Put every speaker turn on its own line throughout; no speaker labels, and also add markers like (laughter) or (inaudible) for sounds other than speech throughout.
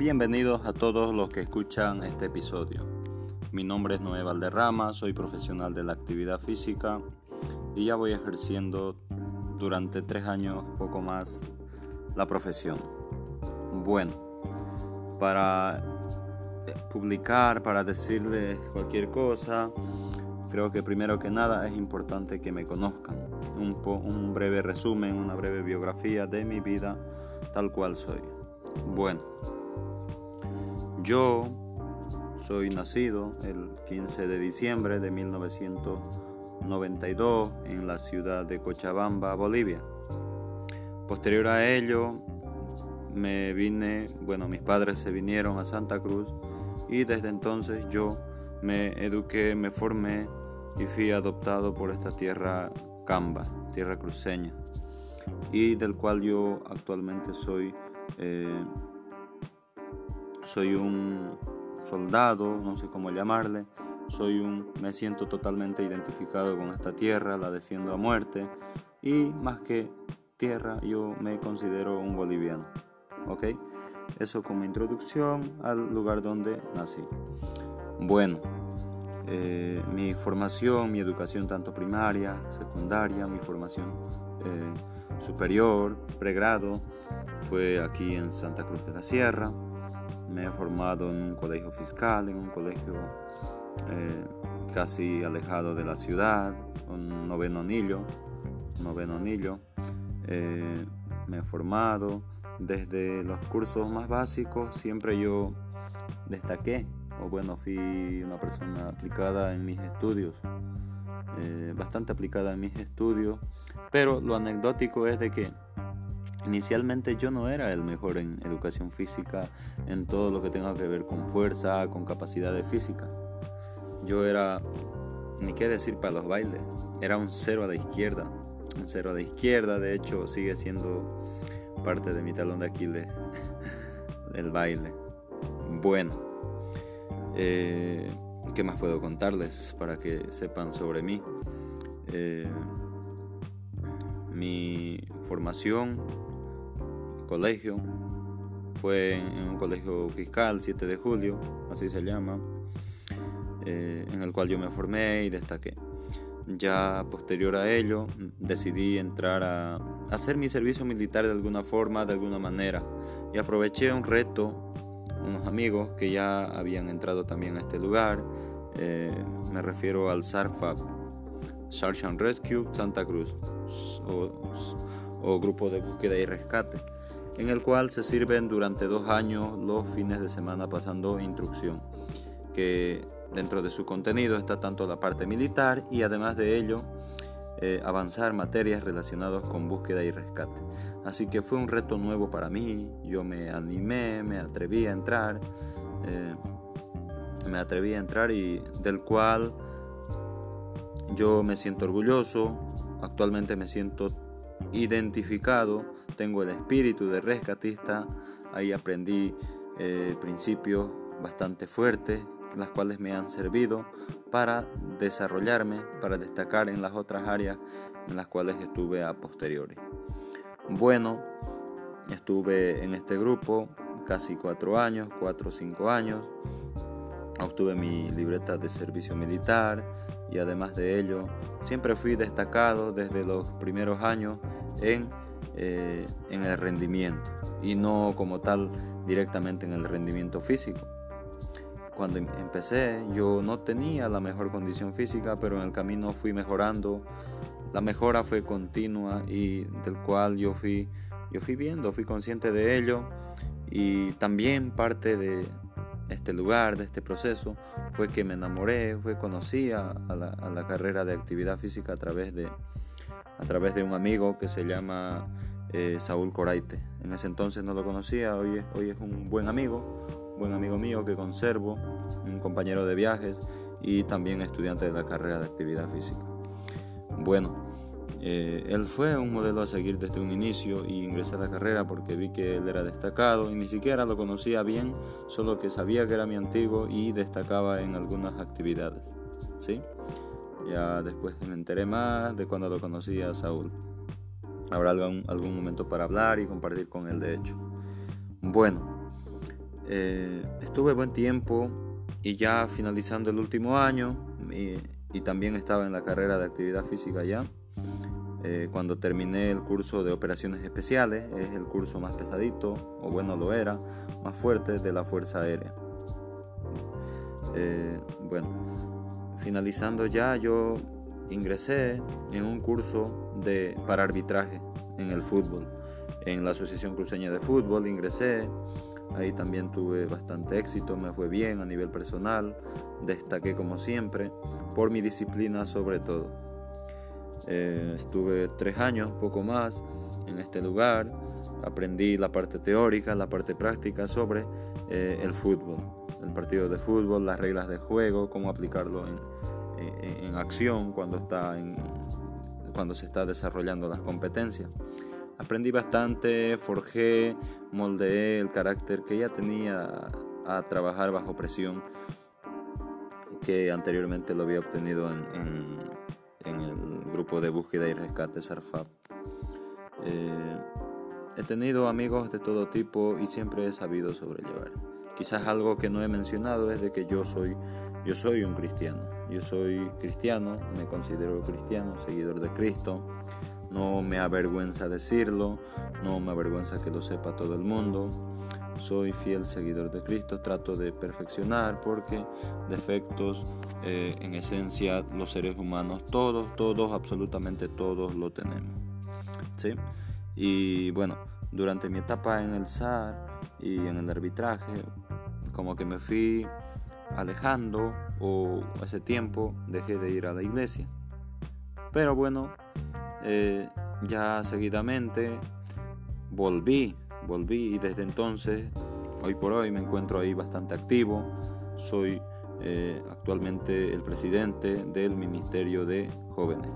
Bienvenidos a todos los que escuchan este episodio. Mi nombre es Noé Valderrama, soy profesional de la actividad física y ya voy ejerciendo durante tres años, poco más, la profesión. Bueno, para publicar, para decirles cualquier cosa, creo que primero que nada es importante que me conozcan. Un, un breve resumen, una breve biografía de mi vida tal cual soy. Bueno, yo soy nacido el 15 de diciembre de 1992 en la ciudad de Cochabamba, Bolivia. Posterior a ello, me vine, bueno, mis padres se vinieron a Santa Cruz y desde entonces yo me eduqué, me formé y fui adoptado por esta tierra camba, tierra cruceña, y del cual yo actualmente soy eh, soy un soldado, no sé cómo llamarle, soy un, me siento totalmente identificado con esta tierra, la defiendo a muerte y más que tierra yo me considero un boliviano, ¿ok? Eso como introducción al lugar donde nací. Bueno, eh, mi formación, mi educación tanto primaria, secundaria, mi formación eh, superior, pregrado, fue aquí en Santa Cruz de la Sierra. Me he formado en un colegio fiscal, en un colegio eh, casi alejado de la ciudad, un noveno anillo. Noveno anillo. Eh, me he formado desde los cursos más básicos, siempre yo destaqué, o bueno, fui una persona aplicada en mis estudios, eh, bastante aplicada en mis estudios, pero lo anecdótico es de que Inicialmente yo no era el mejor en educación física, en todo lo que tenga que ver con fuerza, con capacidad de física. Yo era, ni qué decir para los bailes, era un cero a la izquierda. Un cero a la izquierda, de hecho, sigue siendo parte de mi talón de Aquiles (laughs) el baile. Bueno, eh, ¿qué más puedo contarles para que sepan sobre mí? Eh, mi formación colegio. Fue en un colegio fiscal, 7 de julio, así se llama, eh, en el cual yo me formé y destaqué. Ya posterior a ello decidí entrar a hacer mi servicio militar de alguna forma, de alguna manera, y aproveché un reto, unos amigos que ya habían entrado también a este lugar, eh, me refiero al SARFAP, Search and Rescue Santa Cruz, o Grupo de Búsqueda y Rescate en el cual se sirven durante dos años los fines de semana pasando instrucción, que dentro de su contenido está tanto la parte militar y además de ello eh, avanzar materias relacionadas con búsqueda y rescate. Así que fue un reto nuevo para mí, yo me animé, me atreví a entrar, eh, me atreví a entrar y del cual yo me siento orgulloso, actualmente me siento identificado, tengo el espíritu de rescatista, ahí aprendí eh, principios bastante fuertes, las cuales me han servido para desarrollarme, para destacar en las otras áreas en las cuales estuve a posteriori. Bueno, estuve en este grupo casi cuatro años, cuatro o cinco años, obtuve mi libreta de servicio militar y además de ello siempre fui destacado desde los primeros años en, eh, en el rendimiento y no como tal directamente en el rendimiento físico. Cuando em, empecé yo no tenía la mejor condición física, pero en el camino fui mejorando. La mejora fue continua y del cual yo fui, yo fui viendo, fui consciente de ello y también parte de, este lugar, de este proceso, fue que me enamoré, fue conocí a, la, carrera de actividad física a través de, a través de un amigo que se llama eh, Saúl Coraite. En ese entonces no lo conocía, hoy, hoy es un buen amigo, buen amigo mío que conservo, un compañero de viajes y también estudiante de la carrera de actividad física. Bueno, eh, él fue un modelo a seguir desde un inicio y ingresé a la carrera porque vi que él era destacado y ni siquiera lo conocía bien, solo que sabía que era mi antiguo y destacaba en algunas actividades. ¿sí? Ya después me enteré más de cuando lo conocí a Saúl. Habrá algún, algún momento para hablar y compartir con él de hecho. Bueno, Eh, estuve buen tiempo y ya finalizando el último año y, también estaba en la carrera de actividad física ya. Eh, cuando terminé el curso de operaciones especiales, es el curso más pesadito, o bueno lo era, más fuerte de la Fuerza Aérea. Eh, bueno, finalizando ya yo ingresé en un curso de, para arbitraje en el fútbol. En la Asociación Cruceña de Fútbol ingresé, ahí también tuve bastante éxito, me fue bien a nivel personal, destaqué como siempre, por mi disciplina sobre todo. Eh, estuve tres años, poco más, en este lugar, aprendí la parte teórica, la parte práctica sobre eh, el fútbol, el partido de fútbol, las reglas de juego, cómo aplicarlo en, acción cuando, está en, cuando se está desarrollando las competencias. Aprendí bastante, forjé, moldeé el carácter que ya tenía a trabajar bajo presión que anteriormente lo había obtenido en, en, el grupo de búsqueda y rescate SARFAP. Eh, he tenido amigos de todo tipo y siempre he sabido sobrellevar. Quizás algo que no he mencionado es de que yo soy, yo soy un cristiano. Yo soy cristiano, me considero cristiano, seguidor de Cristo. No me avergüenza decirlo, no me avergüenza que lo sepa todo el mundo. Soy fiel seguidor de Cristo, trato de perfeccionar porque defectos eh, en esencia los seres humanos, todos, todos, absolutamente todos lo tenemos. ¿sí? Y bueno, durante mi etapa en el SAR y en el arbitraje, como que me fui alejando o ese tiempo dejé de ir a la iglesia. Pero bueno, eh, ya seguidamente volví, volví y desde entonces, hoy por hoy me encuentro ahí bastante activo. Soy eh, actualmente el presidente del Ministerio de Jóvenes.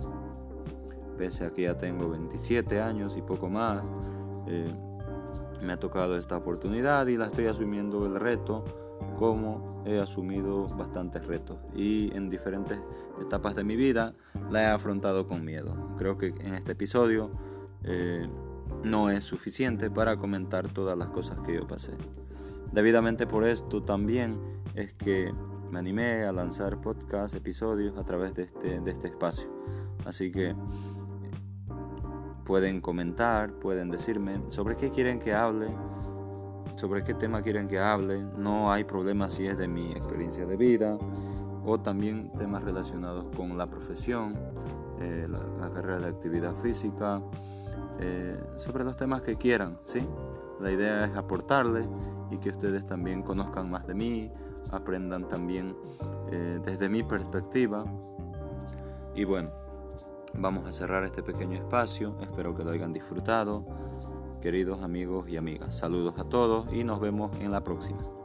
Pese a que ya tengo 27 años y poco más, eh, me ha tocado esta oportunidad y la estoy asumiendo el reto como he asumido bastantes retos y en diferentes etapas de mi vida la he afrontado con miedo. Creo que en este episodio eh, no es suficiente para comentar todas las cosas que yo pasé. Debidamente por esto también es que me animé a lanzar podcast, episodios a través de este, de este espacio. Así que pueden comentar, pueden decirme sobre qué quieren que hable, sobre qué tema quieren que hable. No hay problema si es de mi experiencia de vida o también temas relacionados con la profesión, eh, la, carrera de actividad física, eh, sobre los temas que quieran, ¿sí? La idea es aportarle y que ustedes también conozcan más de mí, aprendan también eh, desde mi perspectiva. Y bueno, vamos a cerrar este pequeño espacio, espero que lo hayan disfrutado. Queridos amigos y amigas, saludos a todos y nos vemos en la próxima.